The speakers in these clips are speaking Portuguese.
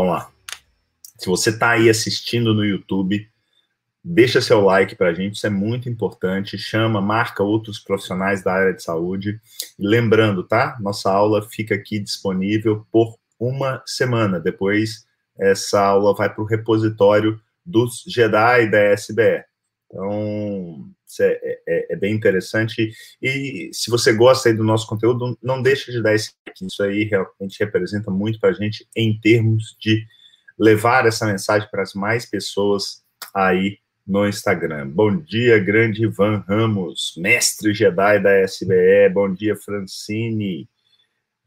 Vamos lá. Se você está aí assistindo no YouTube, deixa seu like para a gente, isso é muito importante. Chama, marca outros profissionais da área de saúde. E lembrando, tá? Nossa aula fica aqui disponível por uma semana. Depois, essa aula vai para o repositório dos Jedi da SBE. Então, isso é, é, é, bem interessante. E se você gosta do nosso conteúdo, não deixe de dar esse like. Isso aí realmente representa muito para a gente em termos de levar essa mensagem para as mais pessoas aí no Instagram. Bom dia, grande Ivan Ramos, mestre Jedi da SBE. Bom dia, Francine.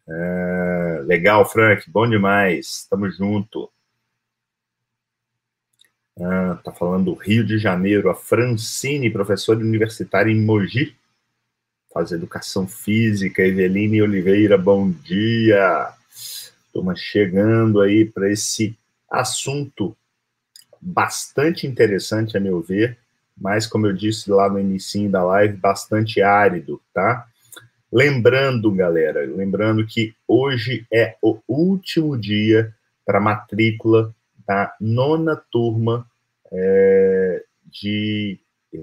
Uh, legal, Frank, bom demais. Tamo junto. Ah, tá falando do Rio de Janeiro, a Francine, professora universitária em Mogi, faz educação física. Eveline Oliveira, bom dia. Estamos chegando aí para esse assunto bastante interessante, a meu ver, mas, como eu disse lá no início da live, bastante árido, tá? Lembrando, galera, lembrando que hoje é o último dia para matrícula da nona turma é, de, é,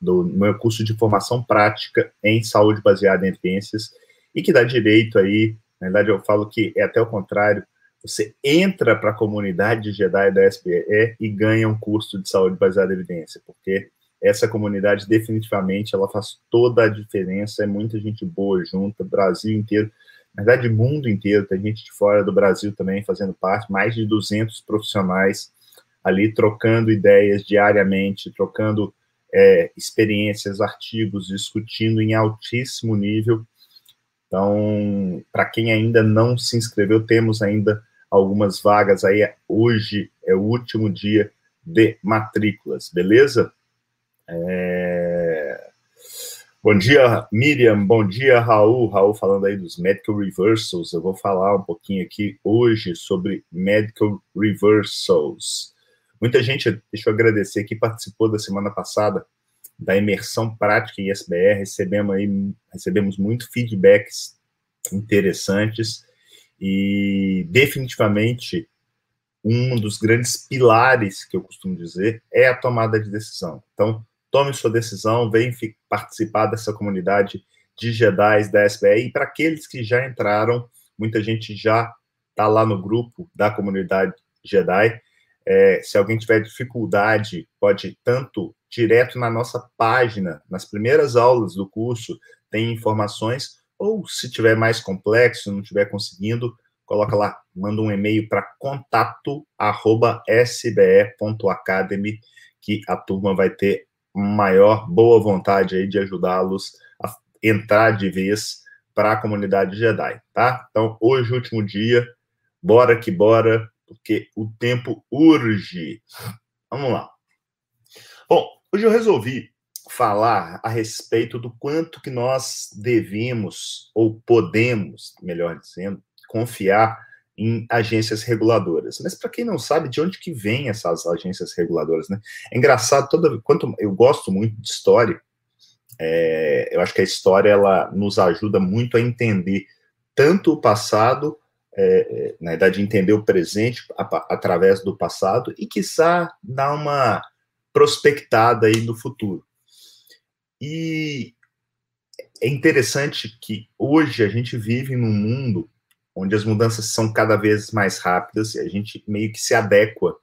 do meu curso de formação prática em saúde baseada em evidências e que dá direito aí, na verdade eu falo que é até o contrário, você entra para a comunidade Jedi da SBE e ganha um curso de saúde baseada em evidência, porque essa comunidade definitivamente ela faz toda a diferença, é muita gente boa junta, Brasil inteiro, na verdade, mundo inteiro, tem gente de fora do Brasil também fazendo parte, mais de 200 profissionais ali trocando ideias diariamente, trocando é, experiências, artigos, discutindo em altíssimo nível. Então, para quem ainda não se inscreveu, temos ainda algumas vagas aí. Hoje é o último dia de matrículas, beleza? É... Bom dia, Miriam. Bom dia, Raul. Raul falando aí dos medical reversals. Eu vou falar um pouquinho aqui hoje sobre medical reversals. Muita gente, deixa eu agradecer, que participou da semana passada da imersão prática em SBR. Recebemos aí, recebemos muito feedbacks interessantes e definitivamente um dos grandes pilares que eu costumo dizer é a tomada de decisão. Então, tome sua decisão, vem participar dessa comunidade de Jedi da SBR. E para aqueles que já entraram, muita gente já está lá no grupo da comunidade Jedi. É, se alguém tiver dificuldade, pode tanto direto na nossa página, nas primeiras aulas do curso, tem informações, ou se tiver mais complexo, não estiver conseguindo, coloca lá, manda um e-mail para contato@sbe.academy que a turma vai ter maior boa vontade aí de ajudá-los a entrar de vez para a comunidade Jedi, tá? Então, hoje, último dia, bora que bora, porque o tempo urge. Vamos lá. Bom, hoje eu resolvi falar a respeito do quanto que nós devemos, ou podemos, melhor dizendo, confiar em agências reguladoras. Mas para quem não sabe, de onde que vem essas agências reguladoras, né? É engraçado, toda quanto eu gosto muito de história, é, eu acho que a história ela nos ajuda muito a entender tanto o passado, é, é na verdade, entender o presente a, através do passado e, quiçá, dar uma prospectada aí no futuro. E é interessante que hoje a gente vive num mundo onde as mudanças são cada vez mais rápidas e a gente meio que se adequa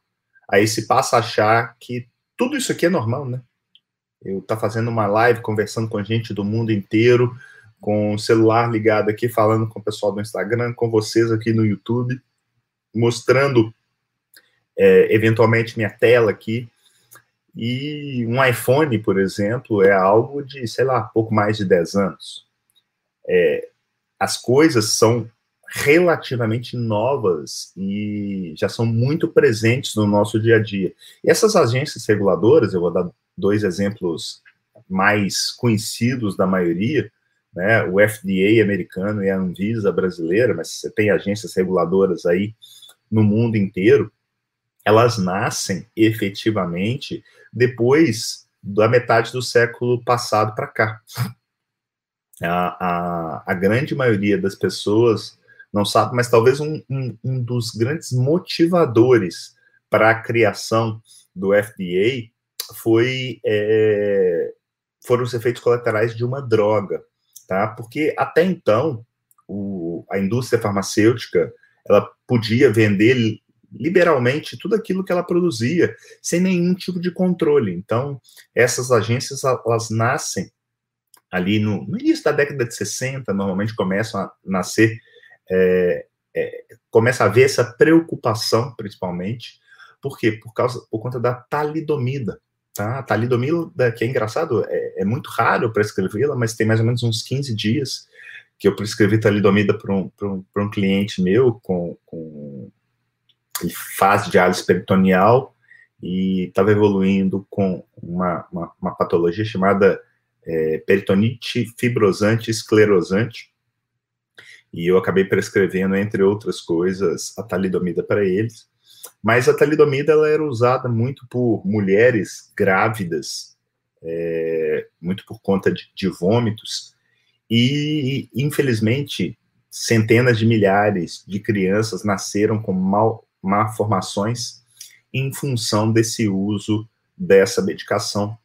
a esse passa a achar que tudo isso aqui é normal, né? Eu tá fazendo uma live conversando com gente do mundo inteiro, com o celular ligado aqui, falando com o pessoal do Instagram, com vocês aqui no YouTube, mostrando é, eventualmente minha tela aqui. E um iPhone, por exemplo, é algo de, sei lá, pouco mais de 10 anos. É, as coisas são relativamente novas e já são muito presentes no nosso dia a dia. E essas agências reguladoras, eu vou dar dois exemplos mais conhecidos da maioria, né, o FDA americano e a Anvisa brasileira, mas você tem agências reguladoras aí no mundo inteiro, elas nascem efetivamente depois da metade do século passado para cá. A, a, a grande maioria das pessoas não sabe, mas talvez um, um, um dos grandes motivadores para a criação do FDA foi é, foram os efeitos colaterais de uma droga, tá? Porque até então o, a indústria farmacêutica ela podia vender liberalmente tudo aquilo que ela produzia sem nenhum tipo de controle. Então essas agências elas nascem ali no, no início da década de 60, normalmente começam a nascer é, é, começa a haver essa preocupação, principalmente, por quê? Por, causa, por conta da talidomida. Tá? A talidomida, que é engraçado, é, é muito raro prescrevê-la, mas tem mais ou menos uns 15 dias que eu prescrevi talidomida para um, um, um cliente meu com, com fase de diálise peritoneal e estava evoluindo com uma, uma, uma patologia chamada é, peritonite fibrosante esclerosante, e eu acabei prescrevendo, entre outras coisas, a talidomida para eles. Mas a talidomida ela era usada muito por mulheres grávidas, é, muito por conta de, de vômitos, e infelizmente centenas de milhares de crianças nasceram com mal, malformações em função desse uso dessa medicação,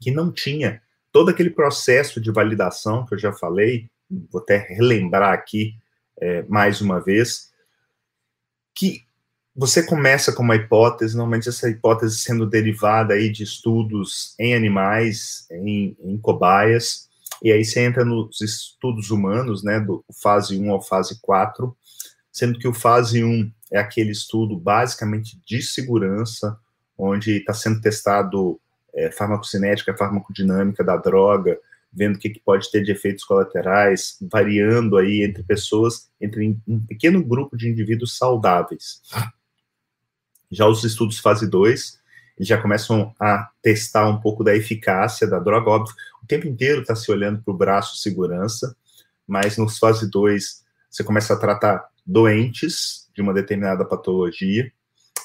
que não tinha todo aquele processo de validação que eu já falei, vou até relembrar aqui é, mais uma vez, que você começa com uma hipótese, normalmente essa hipótese sendo derivada aí de estudos em animais, em, em cobaias, e aí você entra nos estudos humanos, né, do fase 1 ao fase 4, sendo que o fase 1 é aquele estudo basicamente de segurança, onde está sendo testado é, farmacocinética, farmacodinâmica da droga, vendo o que, que pode ter de efeitos colaterais, variando aí entre pessoas, entre um pequeno grupo de indivíduos saudáveis. Já os estudos fase 2, eles já começam a testar um pouco da eficácia da droga, óbvio, o tempo inteiro está se olhando para o braço segurança, mas nos fase 2 você começa a tratar doentes de uma determinada patologia,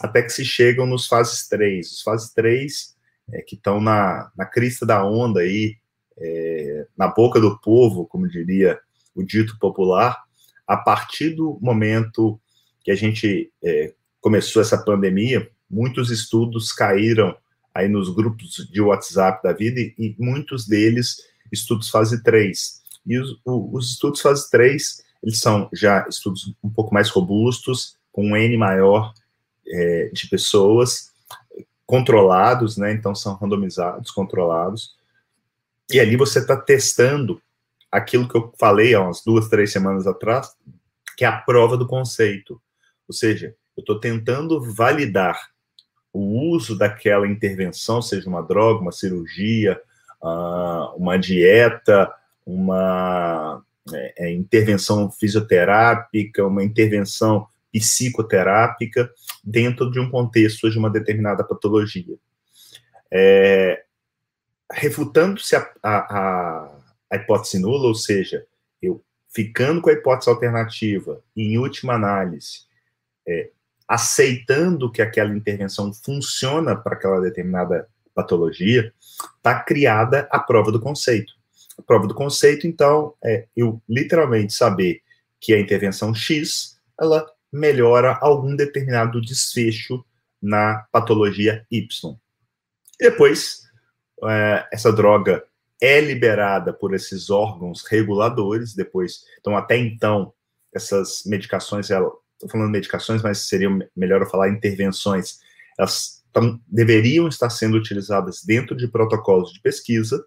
até que se chegam nos fases 3. Os fases 3 é, que estão na, na crista da onda aí, é, na boca do povo, como diria o dito popular, a partir do momento que a gente é, começou essa pandemia, muitos estudos caíram aí nos grupos de WhatsApp da vida e, e muitos deles estudos fase 3. E os, os, estudos fase 3, eles são já estudos um pouco mais robustos, com um N maior é, de pessoas, controlados, né? Então são randomizados, controlados, e ali você está testando aquilo que eu falei há umas duas, três semanas atrás, que é a prova do conceito. Ou seja, eu estou tentando validar o uso daquela intervenção, seja uma droga, uma cirurgia, uh, uma dieta, uma é, é, intervenção fisioterápica, uma intervenção psicoterápica, dentro de um contexto de uma determinada patologia. É, refutando-se a, a, a, hipótese nula, ou seja, eu ficando com a hipótese alternativa e, em última análise, é, aceitando que aquela intervenção funciona para aquela determinada patologia, está criada a prova do conceito. A prova do conceito, então, é eu literalmente saber que a intervenção X, ela melhora algum determinado desfecho na patologia Y. Depois, é, essa droga é liberada por esses órgãos reguladores, depois, então até então, essas medicações, estou falando medicações, mas seria melhor eu falar intervenções, elas tão, deveriam estar sendo utilizadas dentro de protocolos de pesquisa,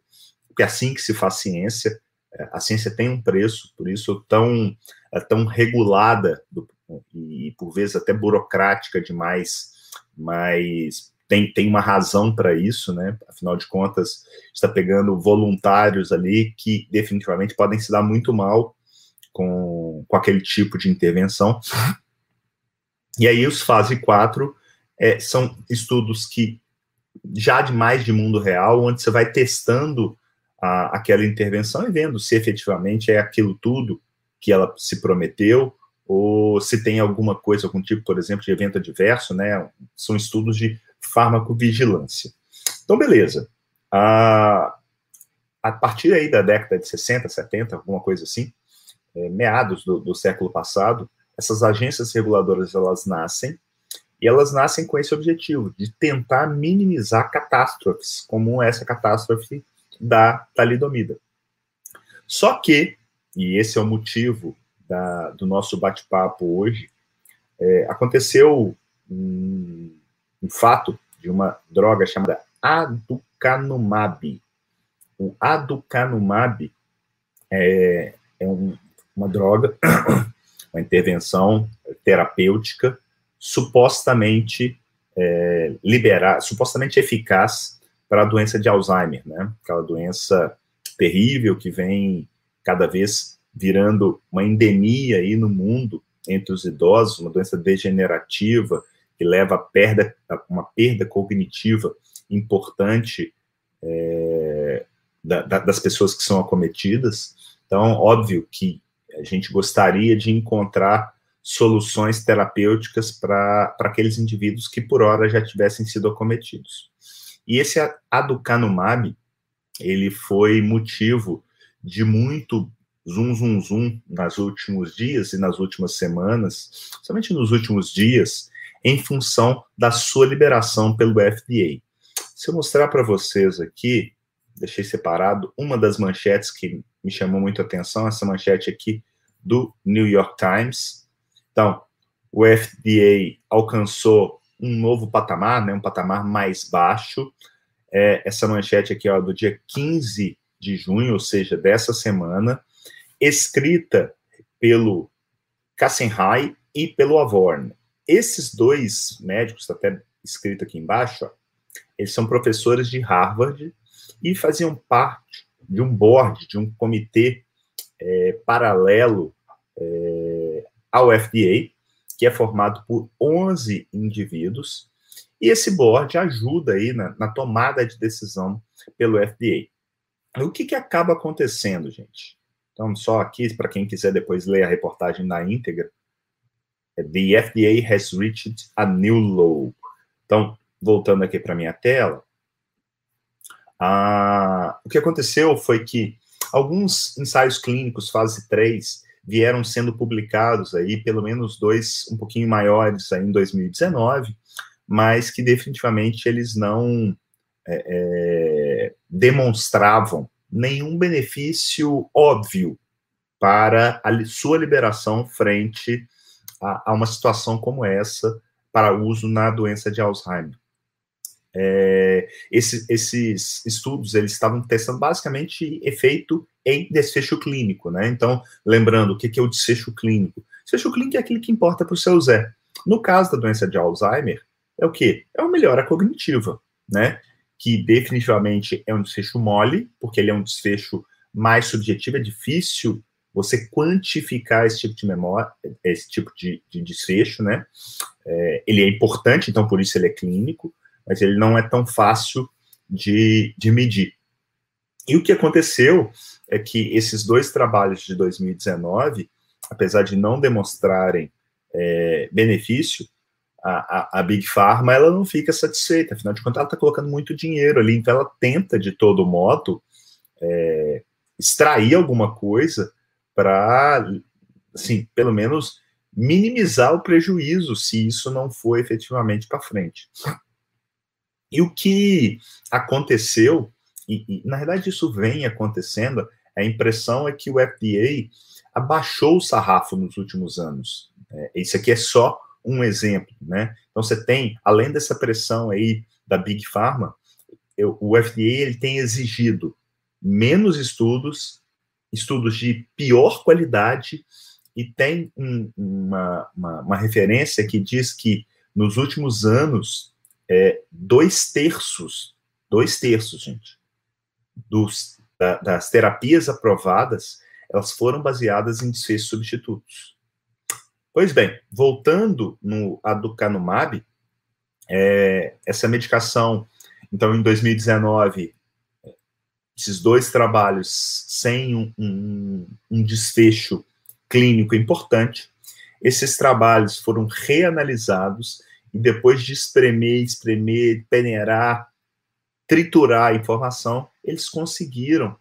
porque é assim que se faz ciência, é, a ciência tem um preço, por isso tão, é tão regulada do, e por vezes até burocrática demais, mas tem, tem uma razão para isso, né? Afinal de contas, está pegando voluntários ali que definitivamente podem se dar muito mal com, com aquele tipo de intervenção. E aí, os fase 4 é, são estudos que já de mais de mundo real, onde você vai testando a, aquela intervenção e vendo se efetivamente é aquilo tudo que ela se prometeu, ou se tem alguma coisa, algum tipo, por exemplo, de evento adverso, né? São estudos de farmacovigilância. Então, beleza. A, a partir aí da década de 60, 70, alguma coisa assim, é, meados do, do, século passado, essas agências reguladoras elas nascem e elas nascem com esse objetivo de tentar minimizar catástrofes, como essa catástrofe da talidomida. Só que, e esse é o motivo da, do nosso bate-papo hoje, é, aconteceu um, um fato de uma droga chamada aducanumab. O aducanumab é, é um, uma droga, uma intervenção terapêutica supostamente é, liberar, supostamente eficaz para a doença de Alzheimer, né? Aquela doença terrível que vem cada vez virando uma endemia aí no mundo entre os idosos, uma doença degenerativa que leva a, perda, a uma perda cognitiva importante é, da, da, das pessoas que são acometidas. Então, óbvio que a gente gostaria de encontrar soluções terapêuticas para aqueles indivíduos que por hora já tivessem sido acometidos. E esse aducanumab, ele foi motivo de muito zum zum zum nas últimos dias e nas últimas semanas, somente nos últimos dias, em função da sua liberação pelo FDA. Se eu mostrar para vocês aqui, deixei separado uma das manchetes que me chamou muito a atenção, essa manchete aqui do New York Times. Então, o FDA alcançou um novo patamar, né, um patamar mais baixo. É, essa manchete aqui, ó, do dia 15 de junho, ou seja, dessa semana, escrita pelo Kassenhai e pelo Avorn. Esses dois médicos, está até escrito aqui embaixo, ó, eles são professores de Harvard e faziam parte de um board, de um comitê é, paralelo é, ao FDA, que é formado por 11 indivíduos, e esse board ajuda aí na, na tomada de decisão pelo FDA. O que, que acaba acontecendo, gente? Então, só aqui, para quem quiser depois ler a reportagem na íntegra, The FDA has reached a new low. Então, voltando aqui para minha tela, ah, o que aconteceu foi que alguns ensaios clínicos fase 3 vieram sendo publicados aí, pelo menos dois um pouquinho maiores aí em 2019, mas que definitivamente eles não é, é, demonstravam nenhum benefício óbvio para a sua liberação frente a, a uma situação como essa para uso na doença de Alzheimer. É, esse, esses estudos eles estavam testando basicamente efeito em desfecho clínico, né? Então, lembrando, o que, que é o desfecho clínico? Desfecho clínico é aquele que importa para o seu Zé. No caso da doença de Alzheimer, é o que? É uma melhora cognitiva, né? Que definitivamente é um desfecho mole, porque ele é um desfecho mais subjetivo, é difícil você quantificar esse tipo de memória, esse tipo de, de desfecho, né? É, ele é importante, então por isso ele é clínico, mas ele não é tão fácil de, de medir. E o que aconteceu é que esses dois trabalhos de 2019, apesar de não demonstrarem é, benefício, a, a, a, Big Pharma ela não fica satisfeita, afinal de contas ela está colocando muito dinheiro ali, então ela tenta de todo modo é, extrair alguma coisa para, assim, pelo menos minimizar o prejuízo se isso não for efetivamente para frente. E o que aconteceu, e, e, na verdade isso vem acontecendo, a impressão é que o FDA abaixou o sarrafo nos últimos anos. É, isso aqui é só um exemplo, né? Então você tem, além dessa pressão aí da Big Pharma, eu, o FDA ele tem exigido menos estudos, estudos de pior qualidade, e tem um, uma, uma, uma referência que diz que nos últimos anos é, dois terços, dois terços, gente, dos, da, das terapias aprovadas, elas foram baseadas em desfechos substitutos. Pois bem, voltando no aducanumab, é, essa medicação, então, em 2019, esses dois trabalhos sem um, um, um desfecho clínico importante, esses trabalhos foram reanalisados e depois de espremer, espremer, peneirar, triturar a informação, eles conseguiram,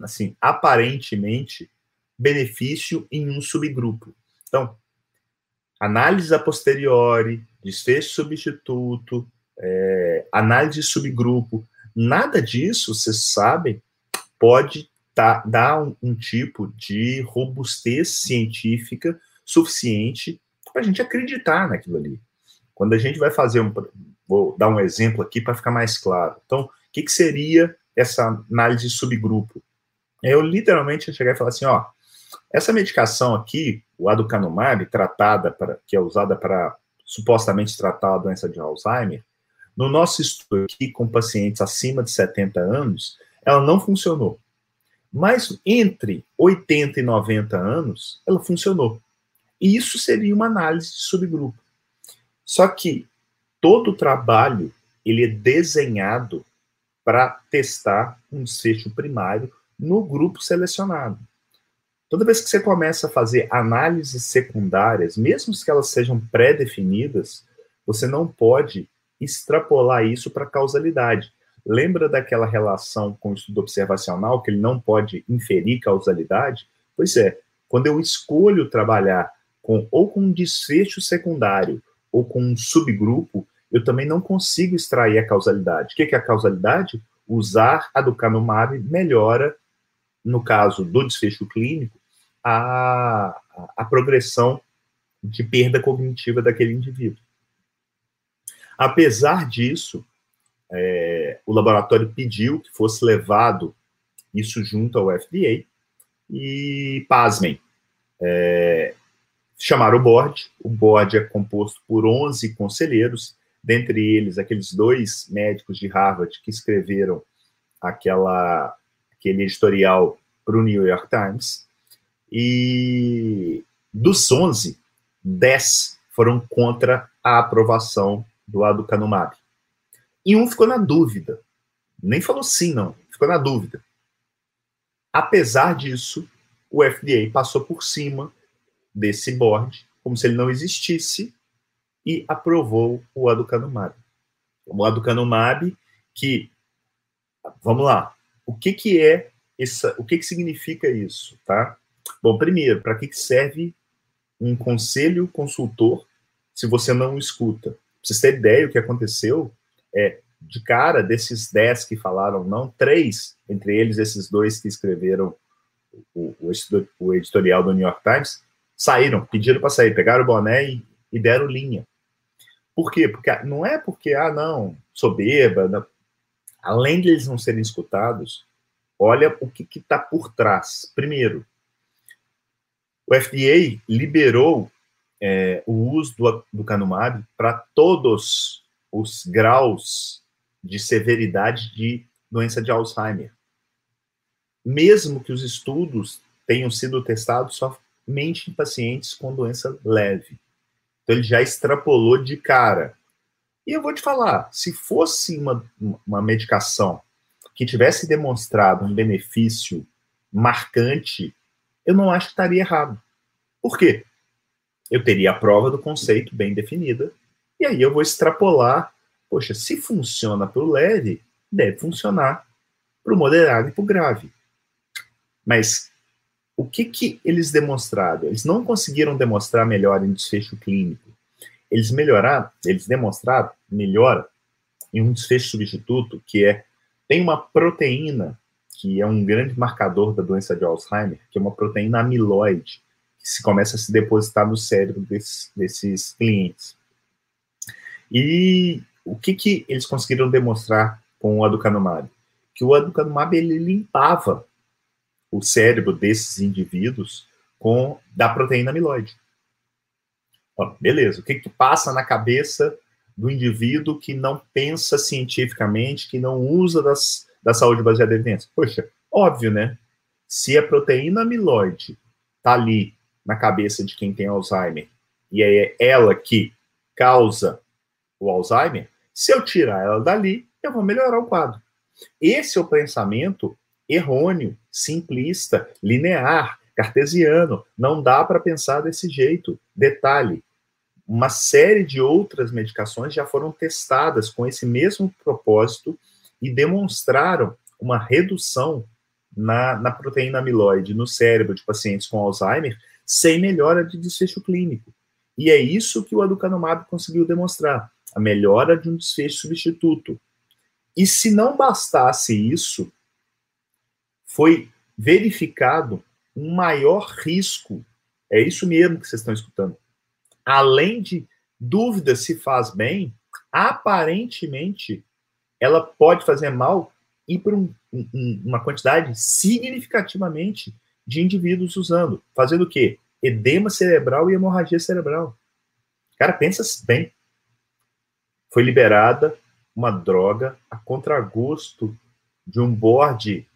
assim, aparentemente, benefício em um subgrupo. Então, análise a posteriori, desfecho substituto, é, análise de subgrupo, nada disso, vocês sabem, pode tá, dar um, um tipo de robustez científica suficiente para a gente acreditar naquilo ali. Quando a gente vai fazer um. Vou dar um exemplo aqui para ficar mais claro. Então, o que, que seria essa análise de subgrupo? Eu literalmente chegar e falar assim: ó, essa medicação aqui, o aducanumab, tratada para, que é usada para supostamente tratar a doença de Alzheimer, no nosso estudo aqui com pacientes acima de 70 anos, ela não funcionou. Mas entre 80 e 90 anos, ela funcionou. E isso seria uma análise de subgrupo. Só que todo o trabalho ele é desenhado para testar um desfecho primário no grupo selecionado. Toda vez que você começa a fazer análises secundárias, mesmo que elas sejam pré-definidas, você não pode extrapolar isso para causalidade. Lembra daquela relação com o estudo observacional, que ele não pode inferir causalidade? Pois é, quando eu escolho trabalhar com ou com um desfecho secundário ou com um subgrupo, eu também não consigo extrair a causalidade. O que é a causalidade? Usar a ducanumab melhora, no caso do desfecho clínico, a, a progressão de perda cognitiva daquele indivíduo. Apesar disso, é, o laboratório pediu que fosse levado isso junto ao FDA e, pasmem, é, chamaram o board. O board é composto por 11 conselheiros, dentre eles aqueles dois médicos de Harvard que escreveram aquela, aquele editorial para o New York Times. E dos 11, 10 foram contra a aprovação do aducanumab. E um ficou na dúvida. Nem falou sim, não. Ficou na dúvida. Apesar disso, o FDA passou por cima desse board, como se ele não existisse, e aprovou o aducanumab. O aducanumab que, vamos lá, o que que é essa, o que que significa isso, tá? Bom, primeiro, para que serve um conselho consultor se você não escuta? Vocês terem ideia, o que aconteceu é, de cara, desses dez que falaram não, três, entre eles esses dois que escreveram o, o, o editorial do New York Times, saíram, pediram para sair, pegaram o boné e, e, deram linha. Por quê? Porque não é porque, ah, não, soberba, não. além de eles não serem escutados, olha o que está por trás. Primeiro, o FDA liberou é, o uso do, do Canumab para todos os graus de severidade de doença de Alzheimer. Mesmo que os estudos tenham sido testados só mente em pacientes com doença leve. Então ele já extrapolou de cara. E eu vou te falar, se fosse uma, uma medicação que tivesse demonstrado um benefício marcante, eu não acho que estaria errado. Por quê? Eu teria a prova do conceito bem definida, e aí eu vou extrapolar. Poxa, se funciona para o leve, deve funcionar para o moderado e para o grave. Mas o que, que eles demonstraram? Eles não conseguiram demonstrar melhor em desfecho clínico. Eles melhoraram, eles demonstraram melhora em um desfecho substituto que é tem uma proteína que é um grande marcador da doença de Alzheimer, que é uma proteína amiloide, se começa a se depositar no cérebro desses, desses clientes. E o que, que eles conseguiram demonstrar com o aducanumab? Que o aducanumab ele limpava o cérebro desses indivíduos com da proteína amiloide. Beleza, o que, que passa na cabeça do indivíduo que não pensa cientificamente, que não usa das, da saúde baseada em evidência? Poxa, óbvio, né? Se a proteína amiloide está ali na cabeça de quem tem Alzheimer e é ela que causa o Alzheimer, se eu tirar ela dali, eu vou melhorar o quadro. Esse é o pensamento errôneo, simplista, linear, cartesiano. Não dá para pensar desse jeito. Detalhe: uma série de outras medicações já foram testadas com esse mesmo propósito e demonstraram uma redução na, na proteína amiloide no cérebro de pacientes com Alzheimer sem melhora de desfecho clínico. E é isso que o aducanumab conseguiu demonstrar, a melhora de um desfecho substituto. E se não bastasse isso, foi verificado um maior risco. É isso mesmo que vocês estão escutando. Além de dúvida se faz bem, aparentemente ela pode fazer mal e por um, um, uma quantidade significativamente de indivíduos usando. Fazendo o quê? Edema cerebral e hemorragia cerebral. Cara, pensa bem. Foi liberada uma droga a contragosto de um board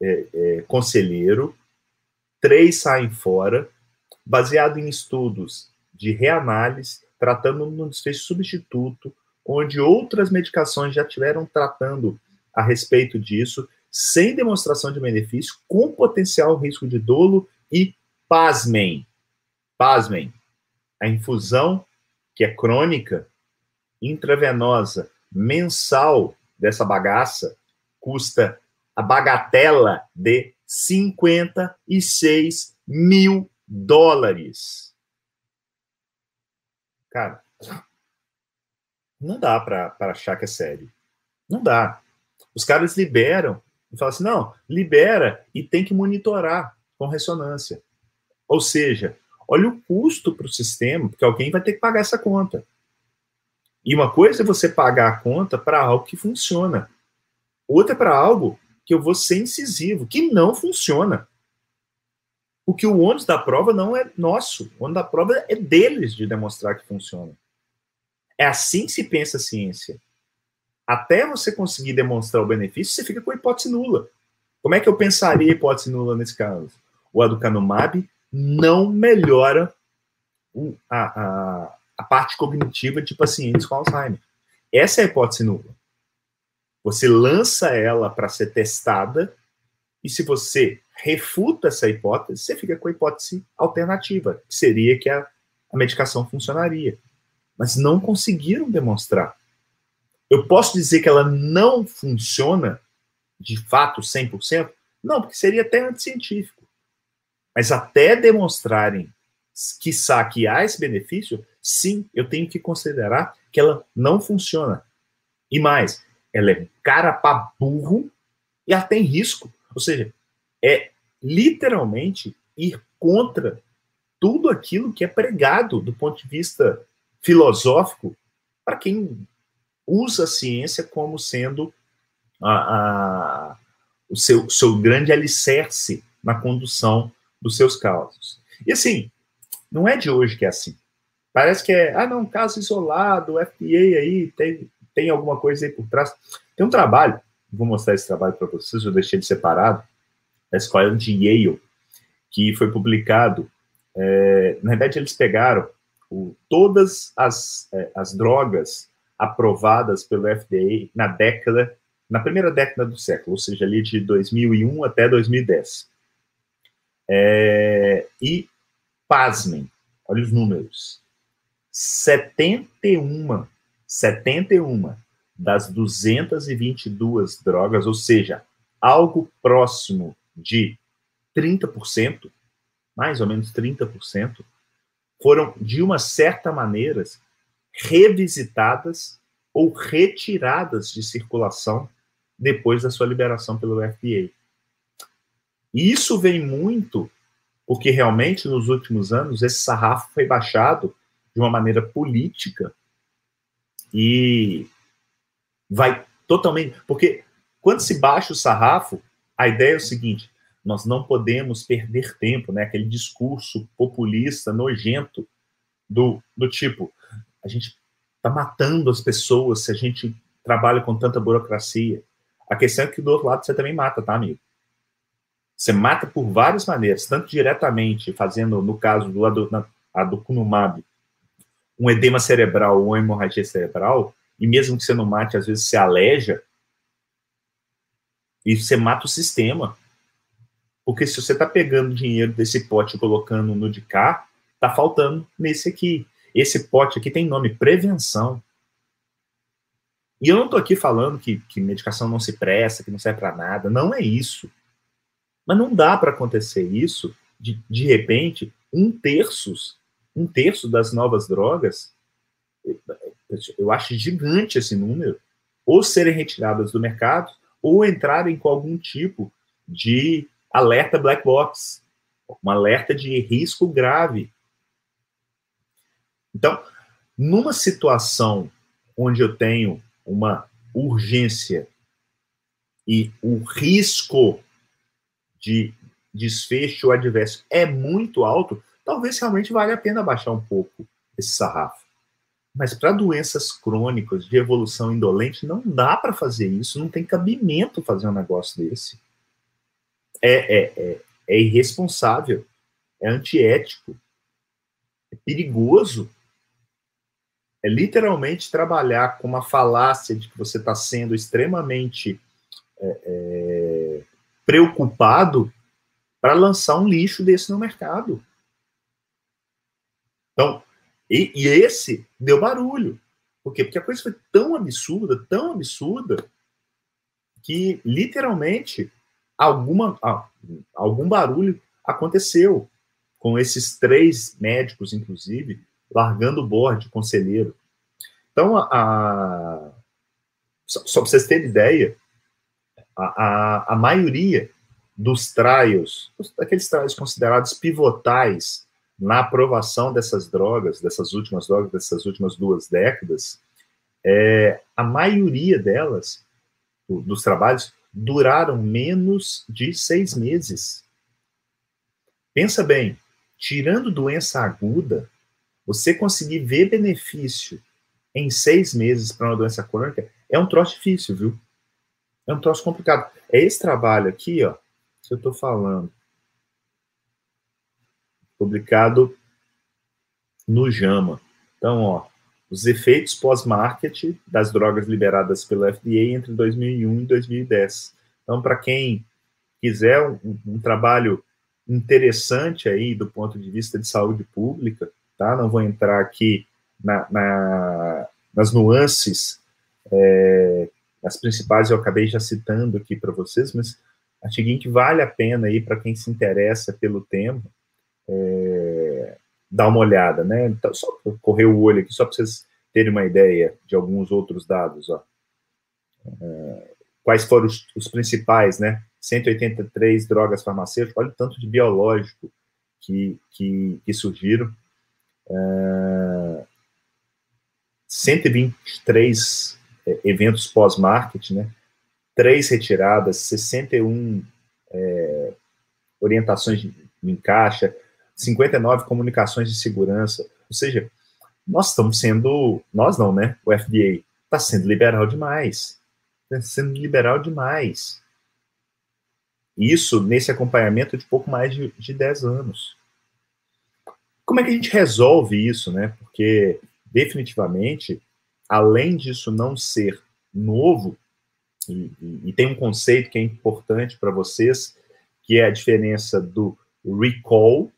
é, é, conselheiro, três saem fora, baseado em estudos de reanálise, tratando no desfecho substituto, onde outras medicações já tiveram tratando a respeito disso, sem demonstração de benefício, com potencial risco de dolo e, pasmem, pasmem, a infusão, que é crônica, intravenosa, mensal dessa bagaça, custa a bagatela de 56 mil dólares. Cara, não dá para achar que é sério. Não dá. Os caras liberam e falam assim: não, libera e tem que monitorar com ressonância. Ou seja, olha o custo para o sistema, porque alguém vai ter que pagar essa conta. E uma coisa é você pagar a conta para algo que funciona. Outra é para algo que eu vou ser incisivo, que não funciona. Porque o ônus da prova não é nosso. O ônus da prova é deles de demonstrar que funciona. É assim que se pensa a ciência. Até você conseguir demonstrar o benefício, você fica com a hipótese nula. Como é que eu pensaria hipótese nula nesse caso? O aducanumab não melhora a, a, a parte cognitiva de pacientes com Alzheimer. Essa é a hipótese nula. Você lança ela para ser testada, e se você refuta essa hipótese, você fica com a hipótese alternativa, que seria que a, a medicação funcionaria mas não conseguiram demonstrar. Eu posso dizer que ela não funciona de fato 100%? Não, porque seria até anticientífico. Mas até demonstrarem que há esse benefício, sim, eu tenho que considerar que ela não funciona. E mais, ela é cara para burro e ela tem risco. Ou seja, é literalmente ir contra tudo aquilo que é pregado do ponto de vista filosófico para quem usa a ciência como sendo a, a, o seu, seu grande alicerce na condução dos seus casos. E assim, não é de hoje que é assim. Parece que é, ah, não, caso isolado, FDA aí tem, tem alguma coisa aí por trás. Tem um trabalho, vou mostrar esse trabalho para vocês, eu deixei ele separado, da escola de Yale, que foi publicado. É, na verdade, eles pegaram o, todas as, é, as drogas aprovadas pelo FDA na década, na primeira década do século, ou seja, ali de 2001 até 2010. É, e, pasmem, olha os números, 71, 71 das 222 drogas, ou seja, algo próximo de 30%, mais ou menos 30%, foram, de uma certa maneira, revisitadas ou retiradas de circulação depois da sua liberação pelo FDA. E isso vem muito porque realmente nos últimos anos esse sarrafo foi baixado de uma maneira política e vai totalmente. Porque quando se baixa o sarrafo, a ideia é o seguinte: nós não podemos perder tempo, né? Aquele discurso populista, nojento, do, do tipo, a gente está matando as pessoas se a gente trabalha com tanta burocracia. A questão é que do outro lado você também mata, tá, amigo? Você mata por várias maneiras, tanto diretamente, fazendo, no caso do aducanumab, um edema cerebral ou uma hemorragia cerebral, e mesmo que você não mate, às vezes você aleja, e você mata o sistema. Porque se você está pegando dinheiro desse pote e colocando no de cá, está faltando nesse aqui. Esse pote aqui tem nome prevenção. E eu não estou aqui falando que, que medicação não se presta, que não serve para nada. Não é isso. Mas não dá para acontecer isso de, de repente, um terço, um terço das novas drogas, eu acho gigante esse número, ou serem retiradas do mercado, ou entrarem com algum tipo de alerta black box, um alerta de risco grave. Então, numa situação onde eu tenho uma urgência e o risco de desfecho adverso é muito alto, talvez realmente valha a pena baixar um pouco esse sarrafo. Mas para doenças crônicas de evolução indolente, não dá para fazer isso, não tem cabimento fazer um negócio desse. É, é, é, é irresponsável, é antiético, é perigoso. É literalmente trabalhar com uma falácia de que você está sendo extremamente é, é, preocupado para lançar um lixo desse no mercado. Então, e, e, esse deu barulho. Por quê? Porque a coisa foi tão absurda, tão absurda, que literalmente alguma, algum barulho aconteceu com esses três médicos, inclusive, largando o board conselheiro. Então, a, a só, só para vocês terem ideia, a, a, a maioria dos trials, aqueles trials considerados pivotais na aprovação dessas drogas, dessas últimas drogas, dessas últimas duas décadas, é, a maioria delas, dos trabalhos, duraram menos de seis meses. Pensa bem, tirando doença aguda, você conseguir ver benefício em seis meses para uma doença crônica é um troço difícil, viu? É um troço complicado. É esse trabalho aqui, ó, que eu estou falando. Publicado no JAMA. Então, ó, os efeitos pós-market das drogas liberadas pelo FDA entre 2001 e 2010. Então, para quem quiser um, um, trabalho interessante aí do ponto de vista de saúde pública, tá? Não vou entrar aqui na, na, nas nuances, é, as principais eu acabei já citando aqui para vocês, mas Artiguinho que vale a pena aí para quem se interessa pelo tema, é, dar uma olhada, né? Então, só correr o olho aqui, só para vocês terem uma ideia de alguns outros dados, ó. É, quais foram os, os, principais, né? 183 drogas farmacêuticas, olha o tanto de biológico que, que, que surgiram. É, 123 é, eventos pós-market, né? três retiradas, 61 é, orientações de, em caixa, 59 comunicações de segurança. Ou seja, nós estamos sendo, nós não, né? O FDA está sendo liberal demais. Está sendo liberal demais. Isso nesse acompanhamento de pouco mais de, de 10 anos. Como é que a gente resolve isso, né? Porque, definitivamente, além disso não ser novo, e, e, tem um conceito que é importante para vocês, que é a diferença do recall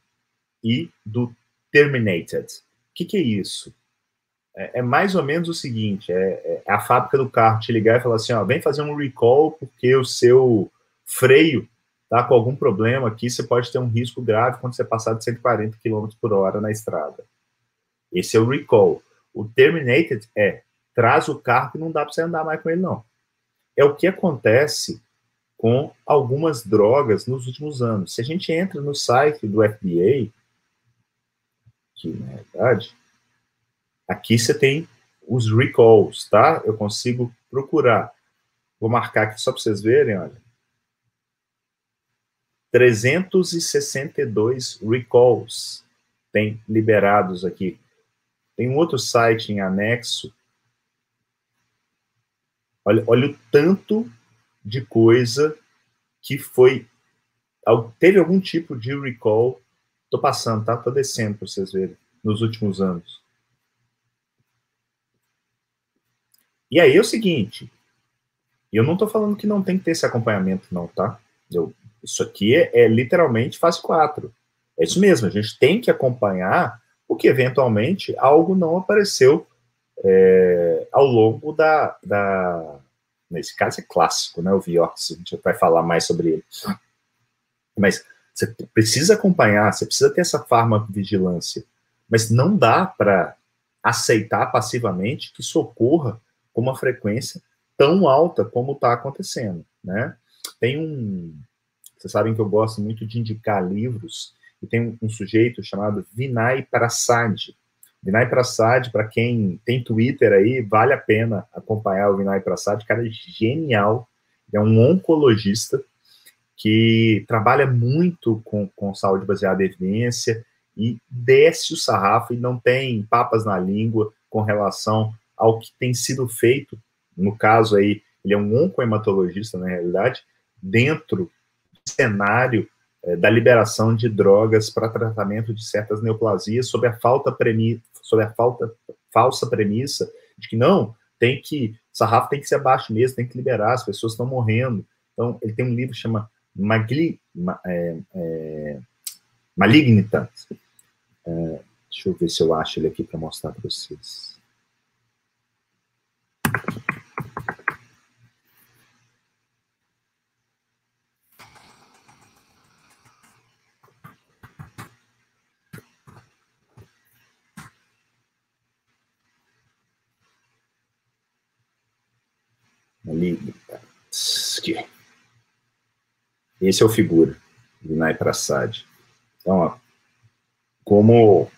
e do terminated. O que, que é isso? É, é, mais ou menos o seguinte: é, é, a fábrica do carro te ligar e falar assim, ó, vem fazer um recall porque o seu freio tá com algum problema aqui, você pode ter um risco grave quando você passar de 140 km por hora na estrada. Esse é o recall. O terminated é traz o carro que não dá para você andar mais com ele não é o que acontece com algumas drogas nos últimos anos. Se a gente entra no site do FDA, que na verdade, aqui você tem os recalls, tá? Eu consigo procurar. Vou marcar aqui só para vocês verem, olha. 362 recalls tem liberados aqui. Tem um outro site em anexo Olha, olha o tanto de coisa que foi. Teve algum tipo de recall. Tô passando, tá? Tô descendo para vocês verem. Nos últimos anos. E aí é o seguinte. Eu não tô falando que não tem que ter esse acompanhamento, não, tá? Eu, isso aqui é, é literalmente fase 4. É isso mesmo, a gente tem que acompanhar porque eventualmente algo não apareceu é, ao longo da, da, Nesse caso é clássico, né? O Vioxx, a gente vai falar mais sobre ele. Mas você precisa acompanhar, você precisa ter essa farmacovigilância, mas não dá para aceitar passivamente que socorra com uma frequência tão alta como está acontecendo, né? Tem um, vocês sabem que eu gosto muito de indicar livros e tem um, um sujeito chamado Vinay Prasad. Vinay Prasad, para quem tem Twitter aí, vale a pena acompanhar o Vinay Prasad, cara é genial, é um oncologista que trabalha muito com, com saúde baseada em evidência e desce o sarrafo e não tem papas na língua com relação ao que tem sido feito. No caso aí, ele é um oncohematologista, na realidade, dentro cenário é, da liberação de drogas para tratamento de certas neoplasias sob a falta premi a falta falsa premissa de que não tem que sarrafo tem que ser abaixo mesmo, tem que liberar, as pessoas estão morrendo. Então, ele tem um livro que chama Magli, é, é, Malignitans. É, deixa eu ver se eu acho ele aqui para mostrar para vocês. Esse é o figura, Vinay Prasad. Então, ó, como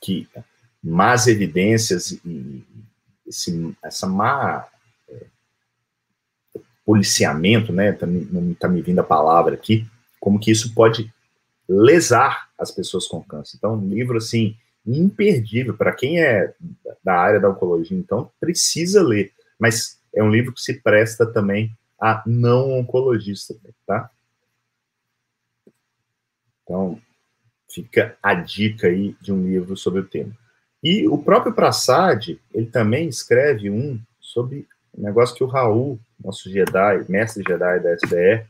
que más evidências e esse, essa má é, policiamento, né, tá, não está me vindo a palavra aqui, como que isso pode lesar as pessoas com câncer. Então, um livro, assim, imperdível, para quem é da área da oncologia, então, precisa ler, mas é um livro que se presta também a não oncologista, tá? Então, fica a dica aí de um livro sobre o tema. E o próprio Prasad, ele também escreve um sobre um negócio que o Raul, nosso Jedi, mestre Jedi da SBE,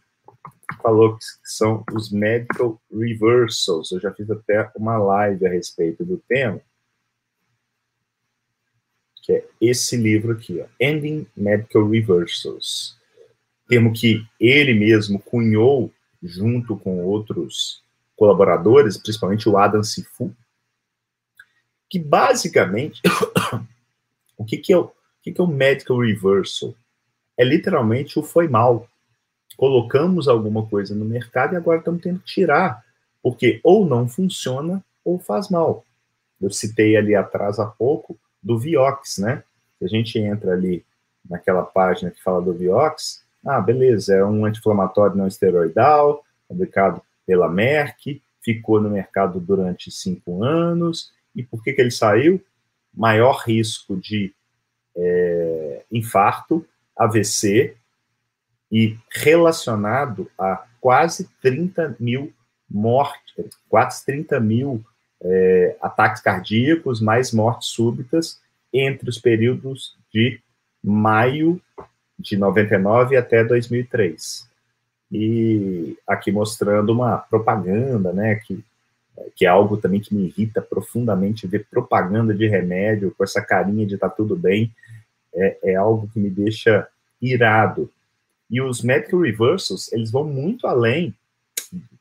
falou que são os medical reversals. Eu já fiz até uma live a respeito do tema, que é esse livro aqui, ó, Ending Medical Reversals. Termo que ele mesmo cunhou junto com outros colaboradores, principalmente o Adam Sifu, que basicamente o que, que, é o, o que, que é o medical reversal? É literalmente o foi mal. Colocamos alguma coisa no mercado e agora estamos tendo que tirar, porque ou não funciona ou faz mal. Eu citei ali atrás há pouco do Vioxx, né? a gente entra ali naquela página que fala do Vioxx, ah, beleza, é um anti-inflamatório não esteroidal, fabricado pela Merck, ficou no mercado durante cinco anos. E por que, que ele saiu? Maior risco de é, infarto, AVC, e relacionado a quase 30 mil mortes, quase 30 mil é, ataques cardíacos, mais mortes súbitas entre os períodos de maio de 99 até 2003 e aqui mostrando uma propaganda, né, que, que é algo também que me irrita profundamente, ver propaganda de remédio com essa carinha de tá tudo bem, é, é algo que me deixa irado. E os medical reversals, eles vão muito além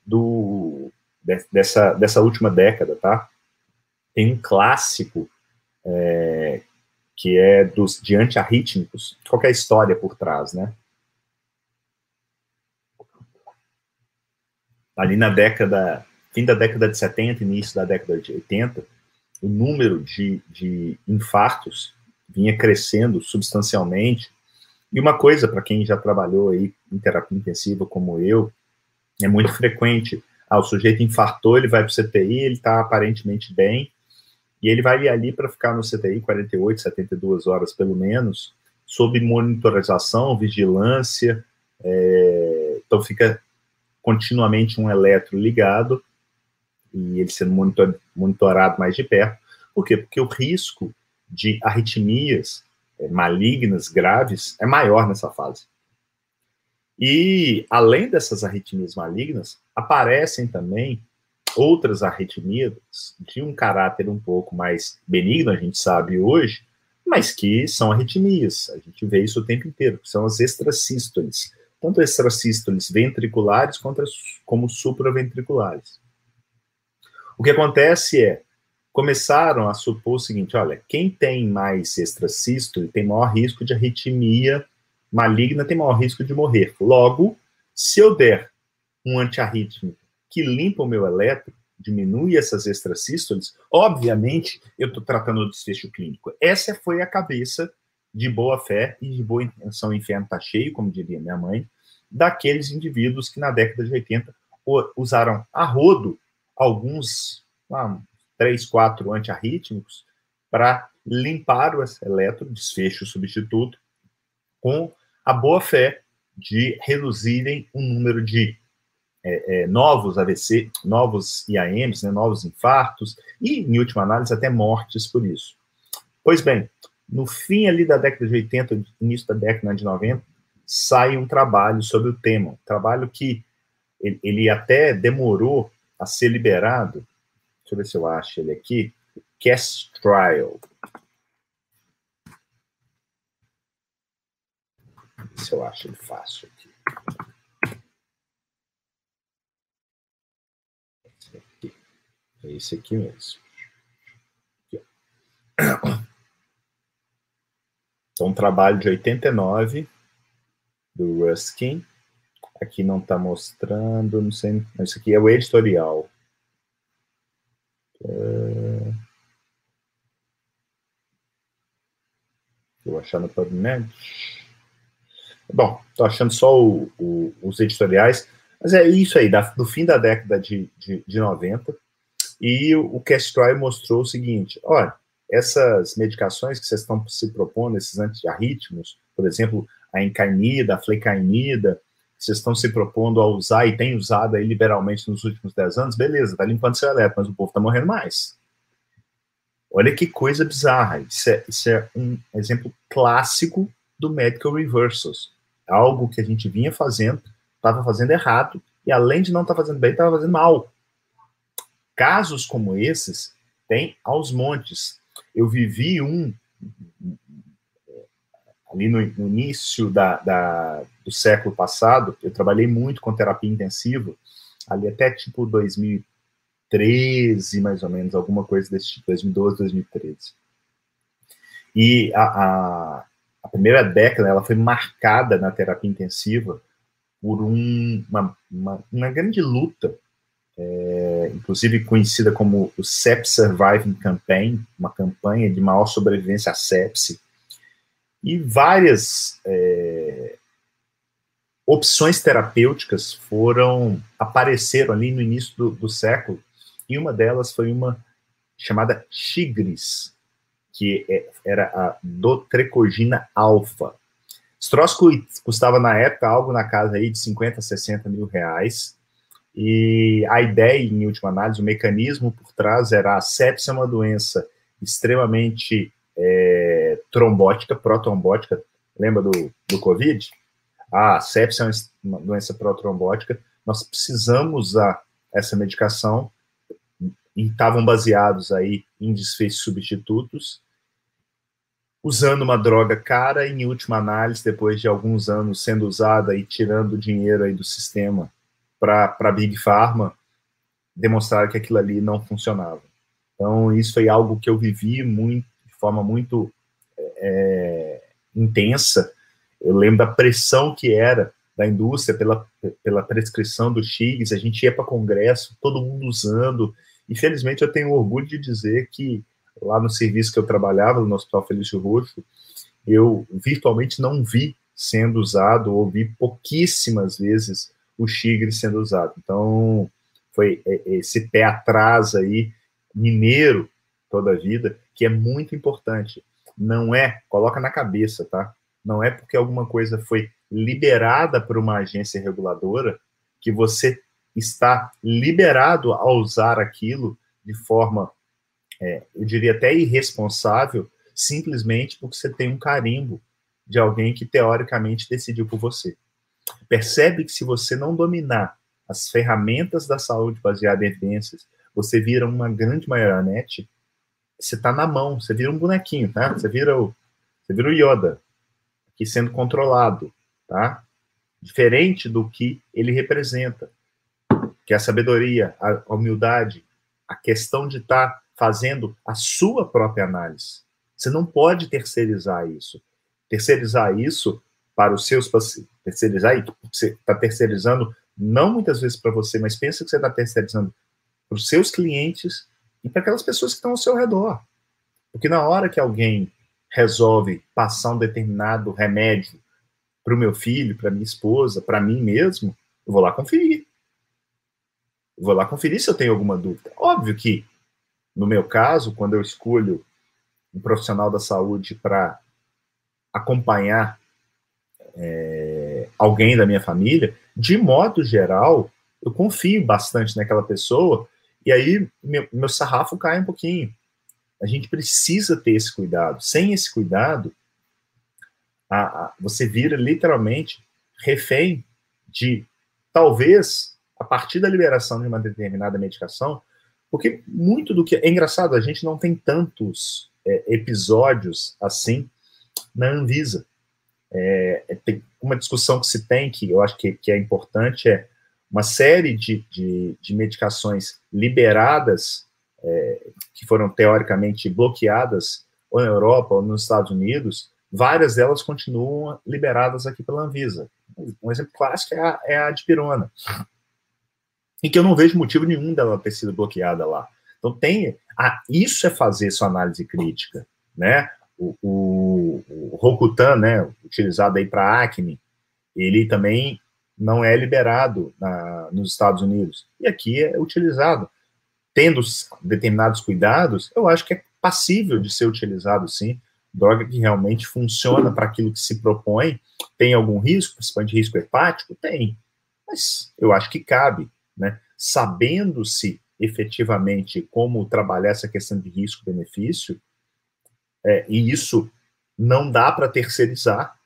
do dessa, dessa última década, tá? Tem um clássico é, que é dos de antiarrítmicos, qual é a história por trás, né? ali na década, fim da década de 70, início da década de 80, o número de, de infartos vinha crescendo substancialmente. E uma coisa, para quem já trabalhou aí em terapia intensiva como eu, é muito frequente. Ah, o sujeito infartou, ele vai para o CTI, ele está aparentemente bem, e ele vai ali para ficar no CTI 48, 72 horas pelo menos, sob monitorização, vigilância, é, então fica continuamente um eletro ligado e ele sendo monitor, monitorado mais de perto. Por quê? Porque o risco de arritmias é, malignas, graves, é maior nessa fase. E, além dessas arritmias malignas, aparecem também outras arritmias de um caráter um pouco mais benigno, a gente sabe hoje, mas que são arritmias. A gente vê isso o tempo inteiro, são as extrasístoles tanto extrasístoles ventriculares quanto como supraventriculares. O que acontece é, começaram a supor o seguinte, olha, quem tem mais extrasístole tem maior risco de arritmia maligna, tem maior risco de morrer. Logo, se eu der um antiarrítmico que limpa o meu eletro, diminui essas extrasístoles, obviamente eu estou tratando o desfecho clínico. Essa foi a cabeça de boa fé e de boa intenção, o inferno está cheio, como diria minha mãe, daqueles indivíduos que na década de 80 usaram a rodo alguns, ah, três, quatro antiarrítmicos para limpar o eletro, desfecho substituto, com a boa fé de reduzirem o número de é, é, novos AVC, novos IAMs, né, novos infartos e, em última análise, até mortes por isso. Pois bem, no fim ali da década de 80, início da década de 90, sai um trabalho sobre o tema, um trabalho que ele, ele até demorou a ser liberado. Deixa eu ver se eu acho ele aqui. Cast Trial. Se eu acho ele fácil aqui. Esse aqui. É esse aqui mesmo. Aqui, então, um trabalho de 89 do Ruskin. Aqui não está mostrando, não sei. Isso aqui é o editorial. É... Vou achar no PubMed. Bom, estou achando só o, o, os editoriais. Mas é isso aí, da, do fim da década de, de, de 90. E o, o Castroy mostrou o seguinte: olha, essas medicações que vocês estão se propondo, esses antiarrítmicos, por exemplo, a encainida, a flecainida, vocês estão se propondo a usar e têm usado aí liberalmente nos últimos 10 anos, beleza, tá limpando seu eletro, mas o povo tá morrendo mais. Olha que coisa bizarra. Isso é, isso é um exemplo clássico do medical reversals. Algo que a gente vinha fazendo, estava fazendo errado, e além de não estar tá fazendo bem, estava fazendo mal. Casos como esses tem aos montes. Eu vivi um ali no, início da, da, do século passado, eu trabalhei muito com terapia intensiva, ali até tipo 2013, mais ou menos, alguma coisa desse tipo, 2012, 2013. E a, a, a primeira década, ela foi marcada na terapia intensiva por um, uma, uma, uma grande luta é, inclusive conhecida como o Sepsis Surviving Campaign, uma campanha de maior sobrevivência à sepse, e várias é, opções terapêuticas foram apareceram ali no início do, do, século, e uma delas foi uma chamada Chigris, que é, era a dotrecogina alfa. Esse troço custava na época algo na casa aí de 50, 60 mil reais, e a ideia, em última análise, o mecanismo por trás era a sepsia é uma doença extremamente é, trombótica, protrombótica. Lembra do, do Covid? A sepsia é uma doença protrombótica. Nós precisamos usar essa medicação e estavam baseados aí em desfechos substitutos, usando uma droga cara, em última análise, depois de alguns anos sendo usada e tirando dinheiro aí do sistema para Big Pharma demonstrar que aquilo ali não funcionava. Então, isso foi algo que eu vivi muito, de forma muito é, intensa. Eu lembro da pressão que era da indústria pela, pela prescrição do X, a gente ia para congresso, todo mundo usando. Infelizmente, eu tenho orgulho de dizer que lá no serviço que eu trabalhava, no Hospital Felício Roxo, eu virtualmente não vi sendo usado, ou vi pouquíssimas vezes o Chigre sendo usado. Então, foi esse pé atrás aí, mineiro, toda a vida, que é muito importante. Não é, coloca na cabeça, tá? Não é porque alguma coisa foi liberada por uma agência reguladora que você está liberado a usar aquilo de forma, é, eu diria até irresponsável, simplesmente porque você tem um carimbo de alguém que teoricamente decidiu por você. Percebe que se você não dominar as ferramentas da saúde baseada em evidências, você vira uma grande marionete, você está na mão, você vira um bonequinho, tá? Você vira o, você vira o Yoda, aqui sendo controlado, tá? diferente do que ele representa, que é a sabedoria, a humildade, a questão de estar tá fazendo a sua própria análise. Você não pode terceirizar isso. Terceirizar isso para os seus pacientes. Terceirizar, e você está terceirizando não muitas vezes para você, mas pensa que você está terceirizando para os seus clientes e para aquelas pessoas que estão ao seu redor. Porque na hora que alguém resolve passar um determinado remédio para o meu filho, para minha esposa, para mim mesmo, eu vou lá conferir. Eu vou lá conferir se eu tenho alguma dúvida. Óbvio que, no meu caso, quando eu escolho um profissional da saúde para acompanhar é, alguém da minha família, de modo geral, eu confio bastante naquela pessoa e aí meu, meu sarrafo cai um pouquinho. A gente precisa ter esse cuidado. Sem esse cuidado, a, a, você vira literalmente refém de talvez a partir da liberação de uma determinada medicação, porque muito do que é engraçado, a gente não tem tantos é, episódios assim na Anvisa. É, é, tem uma discussão que se tem que eu acho que, que é importante é uma série de, de, de medicações liberadas é, que foram teoricamente bloqueadas ou na Europa ou nos Estados Unidos, várias delas continuam liberadas aqui pela Anvisa. Um exemplo clássico é a, é a dipirona, e que eu não vejo motivo nenhum dela ter sido bloqueada lá. Então tem, ah, isso é fazer sua análise crítica, né? O, o, o Rokutan, né, utilizado aí para acne, ele também não é liberado na, nos Estados Unidos. E aqui é utilizado tendo determinados cuidados, eu acho que é passível de ser utilizado sim. Droga que realmente funciona para aquilo que se propõe. Tem algum risco, principalmente risco hepático? Tem. Mas eu acho que cabe, né? Sabendo-se efetivamente como trabalhar essa questão de risco-benefício, é, e isso não dá para terceirizar,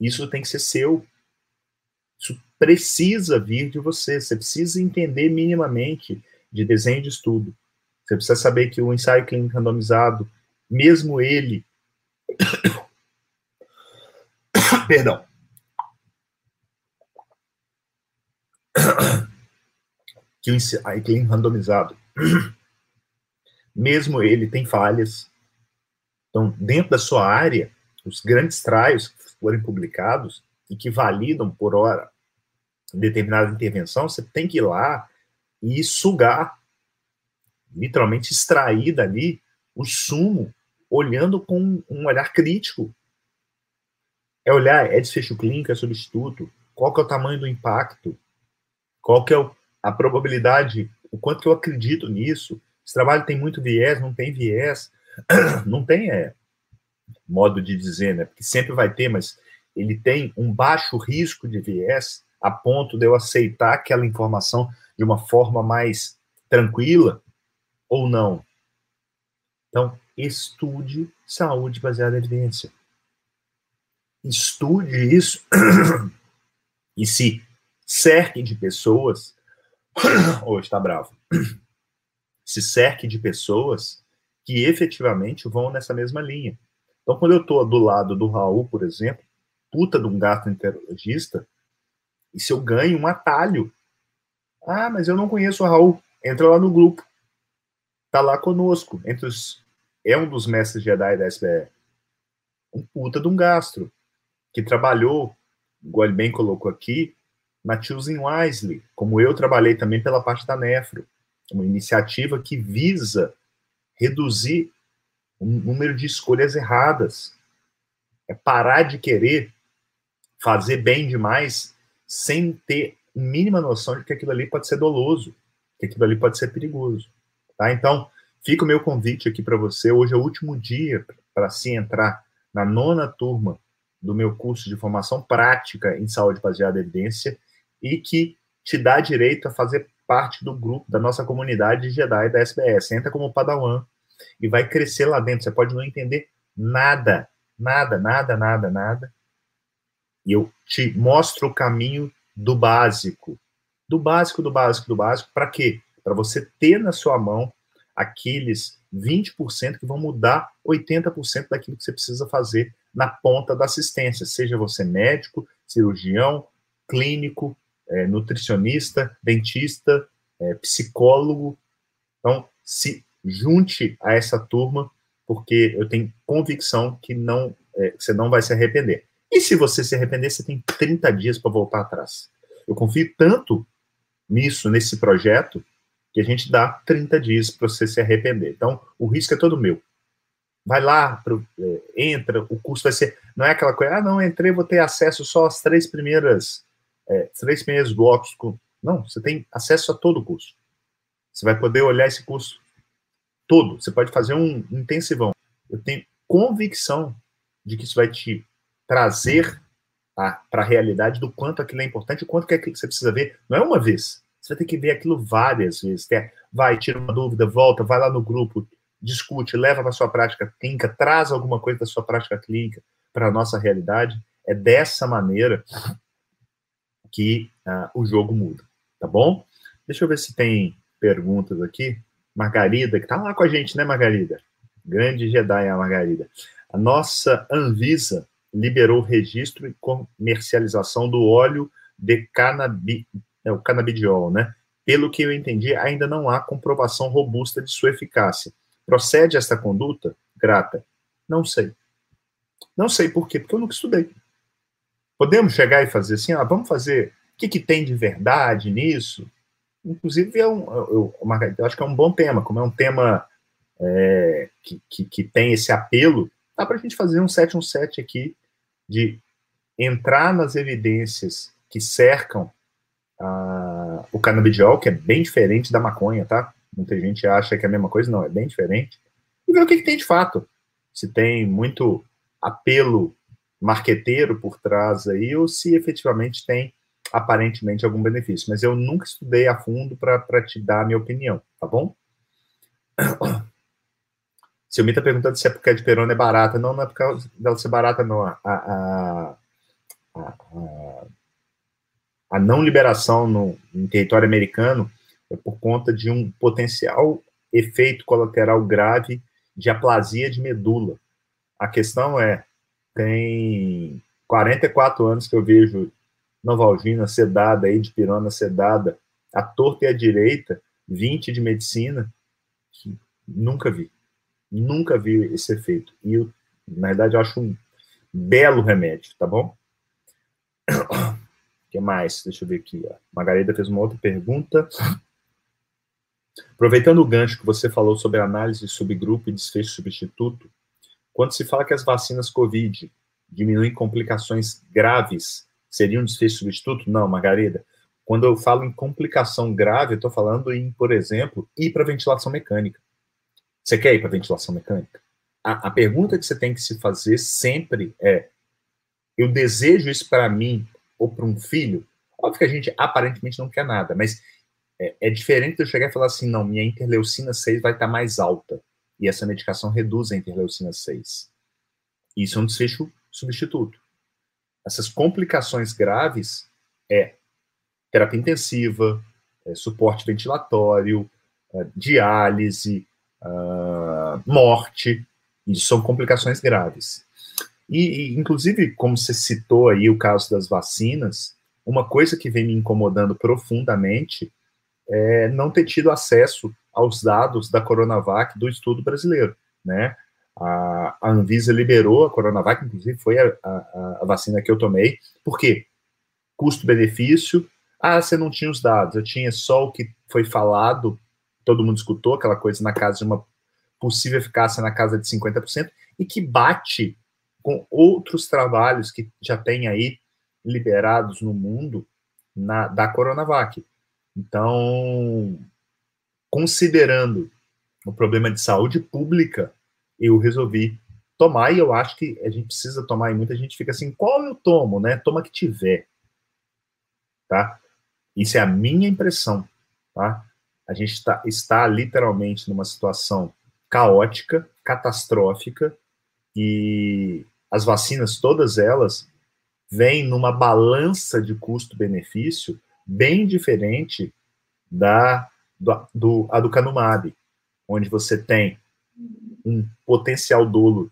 isso tem que ser seu. Isso precisa vir de você, você precisa entender minimamente de desenho de estudo. Você precisa saber que o ensaio clínico randomizado, mesmo ele. Perdão. Que o ensaio clínico randomizado, mesmo ele tem falhas. Então, dentro da sua área, os grandes trials que forem publicados e que validam por hora determinada intervenção, você tem que ir lá e sugar, literalmente extrair dali o sumo, olhando com um olhar crítico. É olhar, é desfecho clínico, é substituto, qual que é o tamanho do impacto, qual que é a probabilidade, o quanto que eu acredito nisso, esse trabalho tem muito viés, não tem viés, não tem é, modo de dizer, né, porque sempre vai ter, mas ele tem um baixo risco de viés a ponto de eu aceitar aquela informação de uma forma mais tranquila ou não. Então, estude saúde baseada em evidência. Estude isso e se cerque de pessoas. Hoje está bravo. Se cerque de pessoas que efetivamente vão nessa mesma linha. Então, quando eu estou do lado do Raul, por exemplo, puta de um gastroenterologista, e se eu ganho um atalho ah, mas eu não conheço o Raul. Entra lá no grupo. Tá lá conosco. Entre os... É um dos mestres Jedi da SBE. Um puta de um gastro. Que trabalhou, igual ele bem colocou aqui, na Choosing Wisely. Como eu trabalhei também pela parte da Nefro. Uma iniciativa que visa reduzir o número de escolhas erradas. É parar de querer fazer bem demais sem ter mínima noção de que aquilo ali pode ser doloso, que aquilo ali pode ser perigoso. Tá? Então, fica o meu convite aqui para você. Hoje é o último dia para se entrar na nona turma do meu curso de formação prática em saúde baseada em evidência e que te dá direito a fazer parte do grupo da nossa comunidade Jedi da SBS. Entra como Padawan e vai crescer lá dentro. Você pode não entender nada, nada, nada, nada, nada. E eu te mostro o caminho do básico. Do básico, do básico, do básico. Para quê? Para você ter na sua mão aqueles 20% que vão mudar 80% daquilo que você precisa fazer na ponta da assistência, seja você médico, cirurgião, clínico, é, nutricionista, dentista, é, psicólogo. Então, se junte a essa turma, porque eu tenho convicção que não é, você não vai se arrepender. E se você se arrepender, você tem 30 dias para voltar atrás. Eu confio tanto nisso, nesse projeto, que a gente dá 30 dias para você se arrepender. Então, o risco é todo meu. Vai lá, pro, é, entra, o curso vai ser. Não é aquela coisa, ah, não, entrei, vou ter acesso só às três primeiras, é, três primeiros blocos. Não, você tem acesso a todo o curso. Você vai poder olhar esse curso todo. Você pode fazer um intensivão. Eu tenho convicção de que isso vai te trazer para a realidade do quanto aquilo é importante, o quanto que, é que você precisa ver. Não é uma vez. Você vai ter que ver aquilo várias vezes. É, vai, tira uma dúvida, volta, vai lá no grupo, discute, leva para sua prática clínica, traz alguma coisa da sua prática clínica para a nossa realidade. É dessa maneira que uh, o jogo muda, tá bom? Deixa eu ver se tem perguntas aqui. Margarida, que tá lá com a gente, né, Margarida? Grande Jedi, a Margarida. A nossa Anvisa liberou registro e comercialização do óleo de canabi, é, o canabidiol, né? Pelo que eu entendi, ainda não há comprovação robusta de sua eficácia. Procede esta conduta? Grata. Não sei. Não sei por quê, porque eu nunca estudei. Podemos chegar e fazer assim, ah, vamos fazer, o que, que tem de verdade nisso? Inclusive, é um, eu, eu, acho que é um bom tema, como é um tema é, que, que, que, tem esse apelo, dá para a gente fazer um 717 aqui de entrar nas evidências que cercam a, o canabidiol, que é bem diferente da maconha, tá? Muita gente acha que é a mesma coisa, não, é bem diferente. E ver o que, que tem de fato. Se tem muito apelo marqueteiro por trás aí, ou se efetivamente tem aparentemente algum benefício, mas eu nunca estudei a fundo para te dar a minha opinião, tá bom? O está perguntando se é a de perona é barata. Não, não é por causa dela ser barata, não. A, a, a, a não liberação no, no, território americano é por conta de um potencial efeito colateral grave de aplasia de medula. A questão é, tem 44 anos que eu vejo Novalgina sedada, aí de pirona sedada, a torta e a direita, 20 de medicina, nunca vi. Nunca vi esse efeito. E, eu, na verdade, eu acho um belo remédio, tá bom? O que mais? Deixa eu ver aqui. A Margarida fez uma outra pergunta. Aproveitando o gancho que você falou sobre análise subgrupo e desfecho substituto, quando se fala que as vacinas COVID diminuem complicações graves Seria um desfecho substituto? Não, Margarida. Quando eu falo em complicação grave, eu estou falando em, por exemplo, ir para ventilação mecânica. Você quer ir para ventilação mecânica? A, a pergunta que você tem que se fazer sempre é: eu desejo isso para mim ou para um filho? Óbvio que a gente aparentemente não quer nada, mas é, é, diferente de eu chegar e falar assim: não, minha interleucina 6 vai estar tá mais alta. E essa medicação reduz a interleucina 6. Isso é um desfecho substituto essas complicações graves é terapia intensiva, é suporte ventilatório, é diálise, uh, morte, isso são complicações graves. E, e, inclusive, como você citou aí o caso das vacinas, uma coisa que vem me incomodando profundamente é não ter tido acesso aos dados da Coronavac do estudo brasileiro, né? A, a Anvisa liberou a Coronavac, inclusive foi a, a, a vacina que eu tomei. Por quê? Custo-benefício. Ah, você não tinha os dados, eu tinha só o que foi falado, todo mundo escutou, aquela coisa na casa de uma possível eficácia na casa de 50%, e que bate com outros trabalhos que já tem aí liberados no mundo na, da Coronavac. Então, considerando o problema de saúde pública eu resolvi tomar, e eu acho que a gente precisa tomar, e muita gente fica assim, qual eu tomo, né? Toma que tiver, tá? Isso é a minha impressão, tá? A gente tá, está literalmente numa situação caótica, catastrófica, e as vacinas, todas elas, vêm numa balança de custo-benefício bem diferente da do, do aducanumab, onde você tem um potencial dolo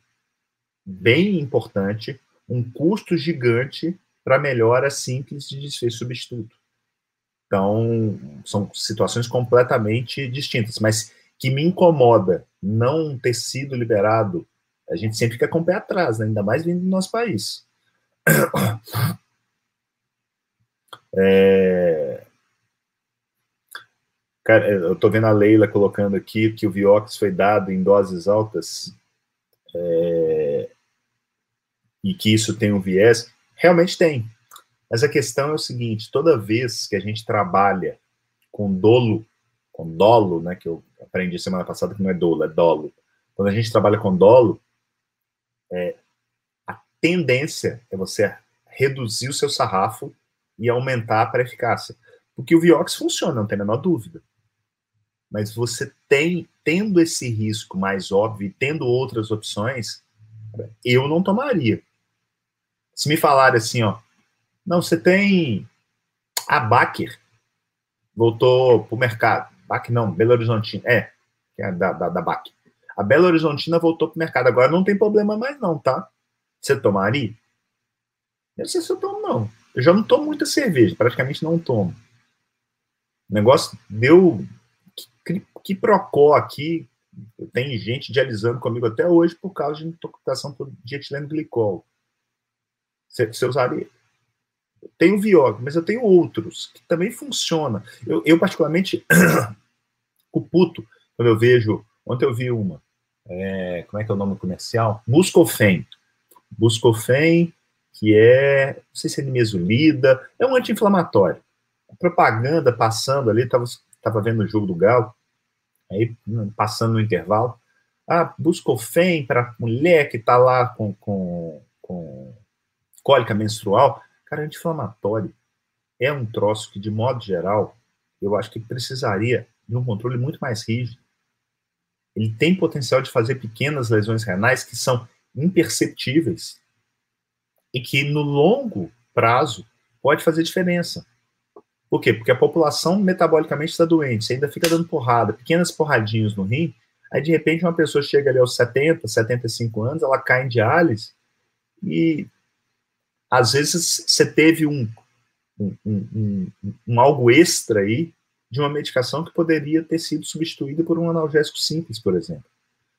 bem importante, um custo gigante para melhora simples de desfecho substituto. Então, são situações completamente distintas, mas que me incomoda não ter sido liberado, a gente sempre fica com o pé atrás, né? ainda mais vindo do nosso país. É... Cara, eu estou vendo a Leila colocando aqui que o Vioxx foi dado em doses altas é... e que isso tem um viés. Realmente tem. Mas a questão é o seguinte: toda vez que a gente trabalha com dolo, com dolo, né, que eu aprendi semana passada que não é dolo, é dolo. Quando a gente trabalha com dolo, é, a tendência é você reduzir o seu sarrafo e aumentar a eficácia. Porque o Vioxx funciona, não tem a menor dúvida. Mas você tem, tendo esse risco mais óbvio e tendo outras opções, eu não tomaria. Se me falarem assim, ó, não, você tem a Baker, voltou para o mercado. Baker não, Belo Horizontina, é, é da, da, da Baker. A Belo Horizontina voltou para o mercado, agora não tem problema mais não, tá? Você tomaria? Eu não sei se eu tomo, não. Eu já não tomo muita cerveja, praticamente não tomo. O negócio deu que, procó aqui. Tem gente dialisando comigo até hoje por causa de intoxicação por dietileno glicol. Você, você usaria? Tenho Viog, mas eu tenho outros que também funcionam. Eu, eu particularmente, o puto, quando eu vejo. Ontem eu vi uma. É, como é que é o nome comercial? Buscofen. Buscofen que é, não sei se é nimesulida, é um anti-inflamatório. Propaganda passando ali, estava tava vendo o jogo do Galo, aí passando no intervalo, ah, Buscofen para mulher que está lá com, com, com cólica menstrual, cara, anti-inflamatório é um troço que, de modo geral, eu acho que precisaria de um controle muito mais rígido. Ele tem potencial de fazer pequenas lesões renais que são imperceptíveis, e que no longo prazo pode fazer diferença. Por quê? Porque a população metabolicamente está doente, você ainda fica dando porrada, pequenas porradinhas no rim, aí de repente uma pessoa chega ali aos 70, 75 anos, ela cai em diálise e às vezes você teve um, um, um, um algo extra aí de uma medicação que poderia ter sido substituída por um analgésico simples, por exemplo.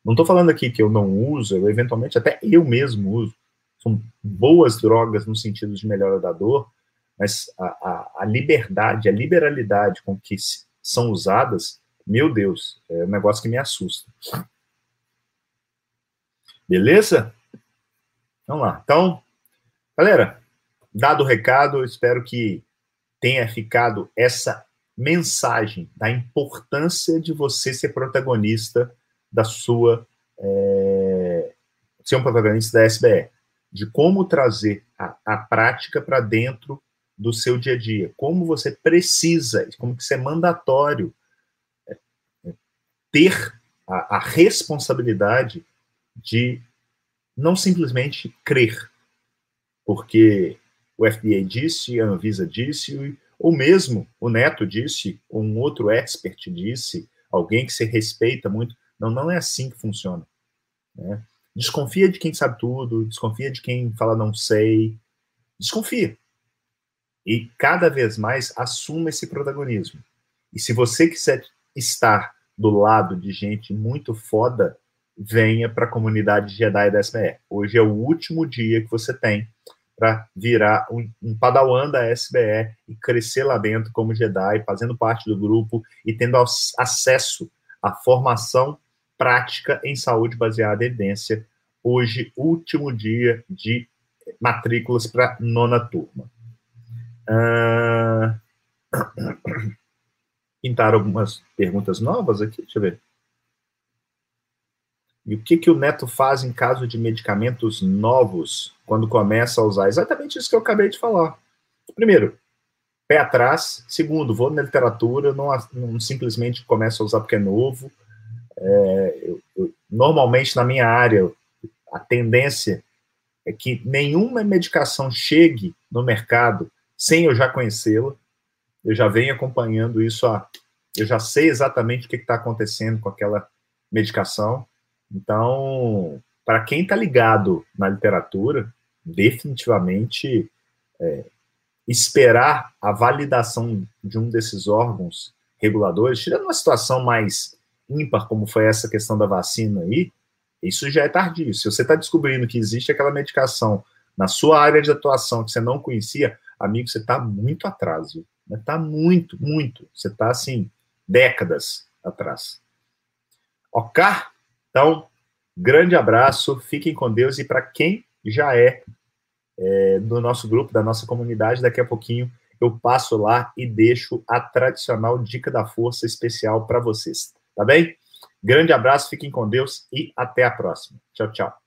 Não estou falando aqui que eu não uso, eu eventualmente até eu mesmo uso, são boas drogas no sentido de melhora da dor, mas a, a, a liberdade, a liberalidade com que são usadas, meu Deus, é um negócio que me assusta. Beleza? Vamos lá. Então, galera, dado o recado, espero que tenha ficado essa mensagem da importância de você ser protagonista da sua. É, ser um protagonista da SBE de como trazer a, a prática para dentro do seu dia a dia, como você precisa, como que isso é mandatório é, é, ter a, a responsabilidade de não simplesmente crer, porque o FDA disse, a Anvisa disse, ou mesmo o Neto disse, ou um outro expert disse, alguém que se respeita muito. Não, não é assim que funciona. Né? Desconfia de quem sabe tudo, desconfia de quem fala não sei. Desconfia. E cada vez mais assuma esse protagonismo. E se você quiser estar do lado de gente muito foda, venha para a comunidade Jedi da SBE. Hoje é o último dia que você tem para virar um, um, padawan da SBE e crescer lá dentro como Jedi, fazendo parte do grupo e tendo acesso à formação prática em saúde baseada em evidência. Hoje, último dia de matrículas para nona turma. Uh... Pintaram algumas perguntas novas aqui, deixa eu ver. E o que, que o neto faz em caso de medicamentos novos, quando começa a usar? Exatamente isso que eu acabei de falar. Primeiro, pé atrás. Segundo, vou na literatura, não, não simplesmente começo a usar porque é novo. É, eu, eu, normalmente, na minha área, a tendência é que nenhuma medicação chegue no mercado sem eu já conhecê-la. Eu já venho acompanhando isso, há, eu já sei exatamente o que está acontecendo com aquela medicação. Então, para quem está ligado na literatura, definitivamente é, esperar a validação de um desses órgãos reguladores, tirando uma situação mais ímpar, como foi essa questão da vacina aí, isso já é tardio. Se você está descobrindo que existe aquela medicação na sua área de atuação que você não conhecia, amigo, você está muito atrás. Está muito, muito. Você está, assim, décadas atrás. Ok? Então, grande abraço, fiquem com Deus e para quem já é, é do nosso grupo, da nossa comunidade, daqui a pouquinho eu passo lá e deixo a tradicional dica da força especial para vocês. Tá bem? Grande abraço, fiquem com Deus e até a próxima. Tchau, tchau.